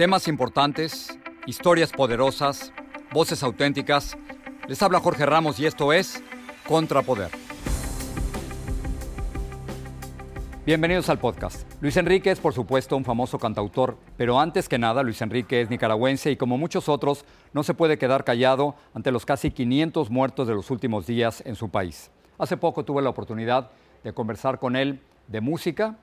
Temas importantes, historias poderosas, voces auténticas. Les habla Jorge Ramos y esto es Contrapoder. Bienvenidos al podcast. Luis Enrique es, por supuesto, un famoso cantautor, pero antes que nada, Luis Enrique es nicaragüense y como muchos otros, no se puede quedar callado ante los casi 500 muertos de los últimos días en su país. Hace poco tuve la oportunidad de conversar con él de música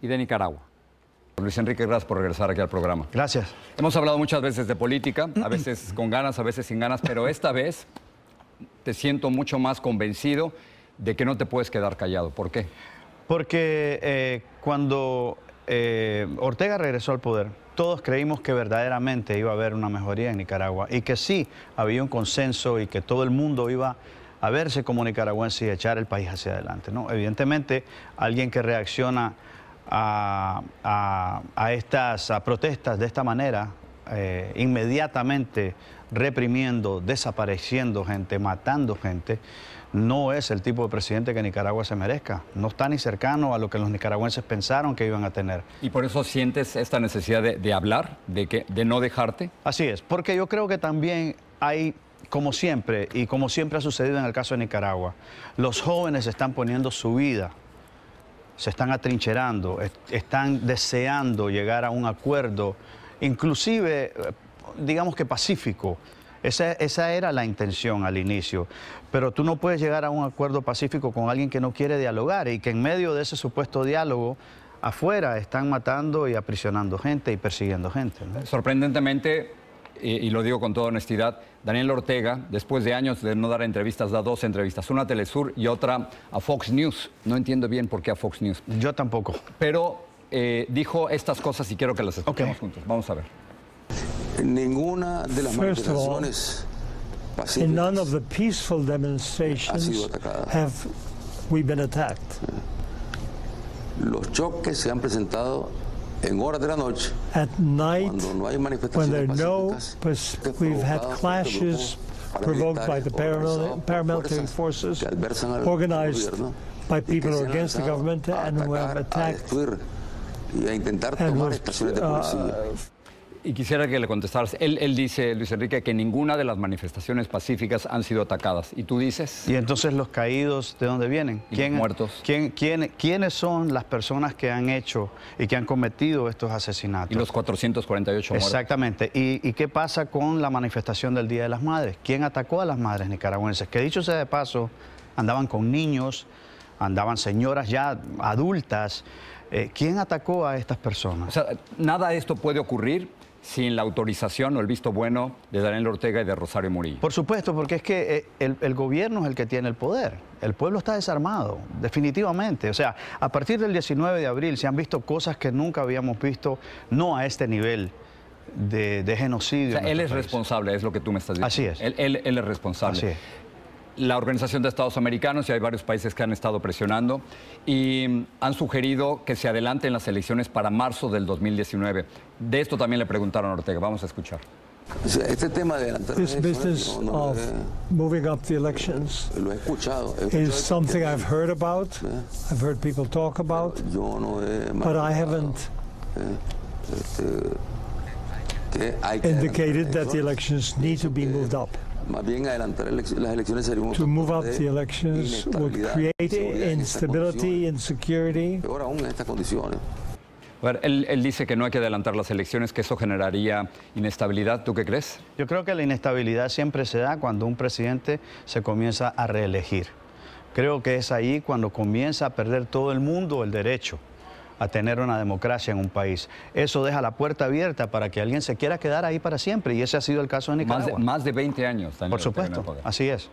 y de Nicaragua. Luis Enrique, gracias por regresar aquí al programa. Gracias. Hemos hablado muchas veces de política, a veces con ganas, a veces sin ganas, pero esta vez te siento mucho más convencido de que no te puedes quedar callado. ¿Por qué? Porque eh, cuando eh, Ortega regresó al poder, todos creímos que verdaderamente iba a haber una mejoría en Nicaragua y que sí había un consenso y que todo el mundo iba a verse como nicaragüense y echar el país hacia adelante. ¿no? Evidentemente, alguien que reacciona a, estas protestas de esta manera, eh, inmediatamente reprimiendo, desapareciendo gente, matando gente, no es el tipo de presidente que Nicaragua se merezca. No está ni cercano a lo que los nicaragüenses pensaron que iban a tener. ¿Y por eso sientes esta necesidad de, hablar, de, que, de no dejarte? Así es, porque yo creo que también hay como siempre, y como siempre ha sucedido en el caso de Nicaragua, los jóvenes están poniendo su vida, se están atrincherando, están deseando llegar a un acuerdo, inclusive, eh, digamos que pacífico. Esa, esa, era la intención al inicio. Pero tú no puedes llegar a un acuerdo pacífico con alguien que no quiere dialogar y que en medio de ese supuesto diálogo afuera están matando y aprisionando gente y persiguiendo gente. Sorprendentemente, y, lo digo con toda honestidad, Daniel Ortega, después de años de no dar entrevistas, da dos entrevistas, una a Telesur y otra a Fox News. No entiendo bien por qué a Fox News. Yo tampoco. Pero eh, dijo estas cosas y quiero que las escuchemos juntos. Vamos a ver. Ninguna de las manifestaciones pacíficas in none of the peaceful demonstrations have we been attacked. Los choques se han presentado en horas de la noche, At night, cuando no hay when there manifestaciones are no, pacíficas, pues, we've had provocadas por clashes grupos provoked by the paramilitares paramil- organizados por paramilitary fuerzas forces que adversan al organized gobierno by y que people se han against the lanzado government a and who have atacar, a attacked destruir y a intentar and tomar who, estaciones de policía. uh, Y quisiera que le contestaras. Él, él dice, Luis Enrique, que ninguna de las manifestaciones pacíficas han sido atacadas. ¿Y tú dices? Y entonces los caídos, ¿de dónde vienen? ¿Y los muertos? ¿quién, quién, ¿Quiénes son las personas que han hecho y que han cometido estos asesinatos? Y los 448 muertos. Exactamente. ¿Y, ¿Y qué pasa con la manifestación del Día de las Madres? ¿Quién atacó a las madres nicaragüenses? Que dicho sea de paso, andaban con niños, andaban señoras ya adultas. Eh, ¿Quién atacó a estas personas? O sea, nada de esto puede ocurrir sin la autorización o el visto bueno de Daniel Ortega y de Rosario Murillo. Por supuesto, porque es que eh, el, el gobierno es el que tiene el poder. El pueblo está desarmado, definitivamente. O sea, a partir del 19 de abril se han visto cosas que nunca habíamos visto, no a este nivel de, de genocidio. O sea, él es país. responsable, es lo que tú me estás diciendo. Así es. Él, él- él es responsable. Así es. La Organización de Estados Americanos y hay varios países que han estado presionando y han sugerido que se adelanten las elecciones para marzo del 2019. De esto también le preguntaron a Ortega. Vamos a escuchar. Este tema de adelantar This business no, no, of eh, moving up the elections lo he escuchado. he is escuchado something que- I've heard about. I've heard people talk about, Yo no he but I haven't este, que hay que indicated that the elections need to be moved up. Más bien adelantar las elecciones sería un To move up the elections would inestabilidad, create instability, insecurity. Peor aún en estas condiciones. A ver, él, él dice que no hay que adelantar las elecciones, que eso generaría inestabilidad. ¿Tú qué crees? Yo creo que la inestabilidad siempre se da cuando un presidente se comienza a reelegir. Creo que es ahí cuando comienza a perder todo el mundo el derecho a tener una democracia en un país. Eso deja la puerta abierta para que alguien se quiera quedar ahí para siempre y ese ha sido el caso de Más Nicaragua. de, más de 20 años. Daniel Por supuesto, así es.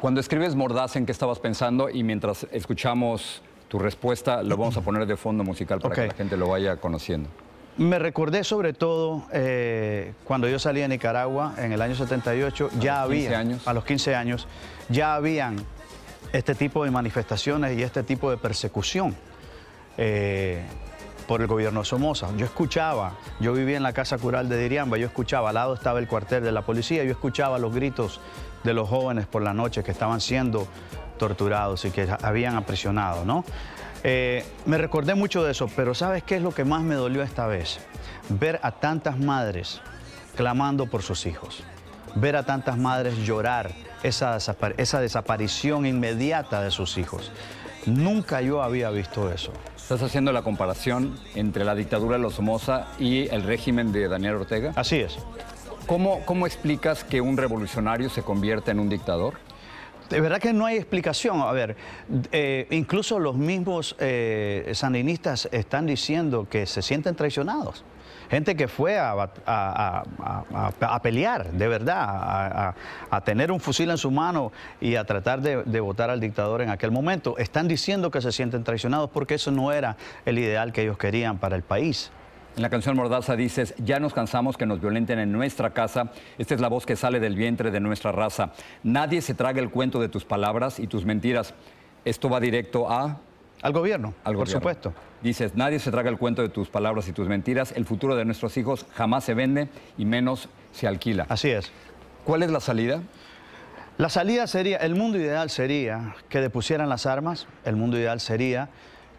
Cuando escribes Mordaz, ¿en qué estabas pensando? Y mientras escuchamos tu respuesta, lo vamos a poner de fondo musical para que la gente lo vaya conociendo. Me recordé sobre todo eh, cuando yo salí de Nicaragua en el año 78, ya los 15 había, años. a los 15 años, ya habían este tipo de manifestaciones y este tipo de persecución eh, por el gobierno Somoza. Yo escuchaba, yo vivía en la casa cural de Diriamba, yo escuchaba, al lado estaba el cuartel de la policía, yo escuchaba los gritos de los jóvenes por la noche que estaban siendo torturados y que habían aprisionado, ¿no? Eh, me recordé mucho de eso, pero ¿sabes qué es lo que más me dolió esta vez? Ver a tantas madres clamando por sus hijos, ver a tantas madres llorar esa desaparición inmediata de sus hijos. Nunca yo había visto eso. ¿Estás haciendo la comparación entre la dictadura de los Somoza y el régimen de Daniel Ortega? Así es. ¿Cómo, ¿Cómo explicas que un revolucionario se convierta en un dictador? De verdad que no hay explicación. A ver, eh, incluso los mismos eh, sandinistas están diciendo que se sienten traicionados. Gente que fue a, pelear, de verdad, a tener un fusil en su mano y a tratar de, de votar al dictador en aquel momento. Están diciendo que se sienten traicionados porque eso no era el ideal que ellos querían para el país. En la canción Mordaza dices, ya nos cansamos que nos violenten en nuestra casa. Esta es la voz que sale del vientre de nuestra raza. Nadie se traga el cuento de tus palabras y tus mentiras. Esto va directo a... Al gobierno, al por gobierno. supuesto. Dices, nadie se traga el cuento de tus palabras y tus mentiras. El futuro de nuestros hijos jamás se vende y menos se alquila. Así es. ¿Cuál es la salida? La salida sería, el mundo ideal sería que depusieran las armas, el mundo ideal sería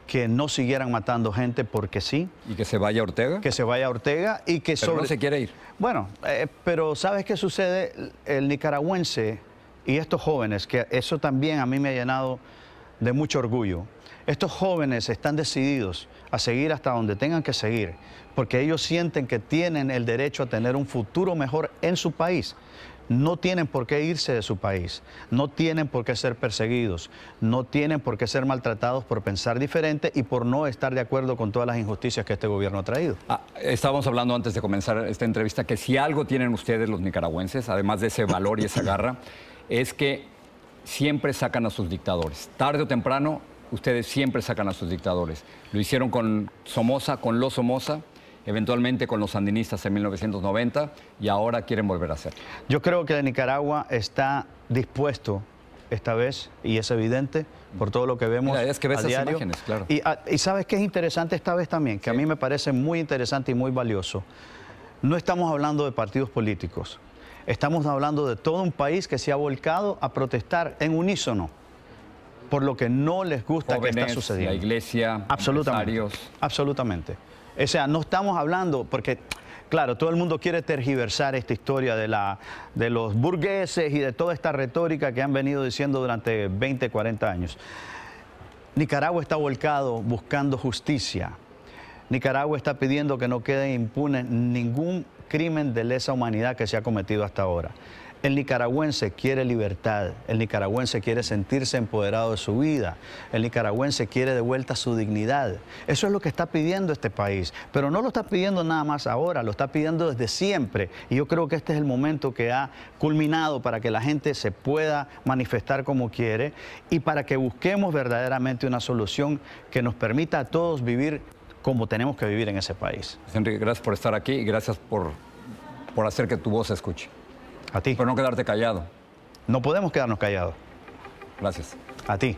que no siguieran matando gente porque sí, ¿Y que se vaya Ortega? que se vaya Ortega y que Pero sobre... no se quiere ir. Bueno, eh, pero ¿sabes qué sucede? El nicaragüense y estos jóvenes, que eso también a mí me ha llenado de mucho orgullo, estos jóvenes están decididos a seguir hasta donde tengan que seguir, porque ellos sienten que tienen el derecho a tener un futuro mejor en su país. No tienen por qué irse de su país, no tienen por qué ser perseguidos, no tienen por qué ser maltratados por pensar diferente y por no estar de acuerdo con todas las injusticias que este gobierno ha traído. Ah, estábamos hablando antes de comenzar esta entrevista que si algo tienen ustedes los nicaragüenses, además de ese valor y esa garra, es que siempre sacan a sus dictadores. Tarde o temprano, ustedes siempre sacan a sus dictadores. Lo hicieron con Somoza, con los Somoza, eventualmente con los sandinistas en 1990 y ahora quieren volver a hacerlo. Yo creo que Nicaragua está dispuesto esta vez, y es evidente por todo lo que vemos. Mira, es que ves a esas diario. imágenes, claro. Y, ah, y sabes qué es interesante esta vez también, que a mí me parece muy interesante y muy valioso. No estamos hablando de partidos políticos, estamos hablando de todo un país que se ha volcado a protestar en unísono por lo que no les gusta que está sucediendo. la iglesia, Absolutamente. Absolutamente. O sea, no estamos hablando, porque, claro, todo el mundo quiere tergiversar esta historia de, la, de los burgueses y de toda esta retórica que han venido diciendo durante 20, 40 años. Nicaragua está volcado buscando justicia. Nicaragua está pidiendo que no quede impune ningún crimen de lesa humanidad que se ha cometido hasta ahora. El nicaragüense quiere libertad, el nicaragüense quiere sentirse empoderado de su vida, el nicaragüense quiere de vuelta su dignidad. Eso es lo que está pidiendo este país, pero no lo está pidiendo nada más ahora, lo está pidiendo desde siempre. Y yo creo que este es el momento que ha culminado para que la gente se pueda manifestar como quiere y para que busquemos verdaderamente una solución que nos permita a todos vivir como tenemos que vivir en ese país. Enrique, gracias por estar aquí y gracias por, por hacer que tu voz se escuche. A ti. Por no quedarte callado. No podemos quedarnos callados. Gracias. A ti.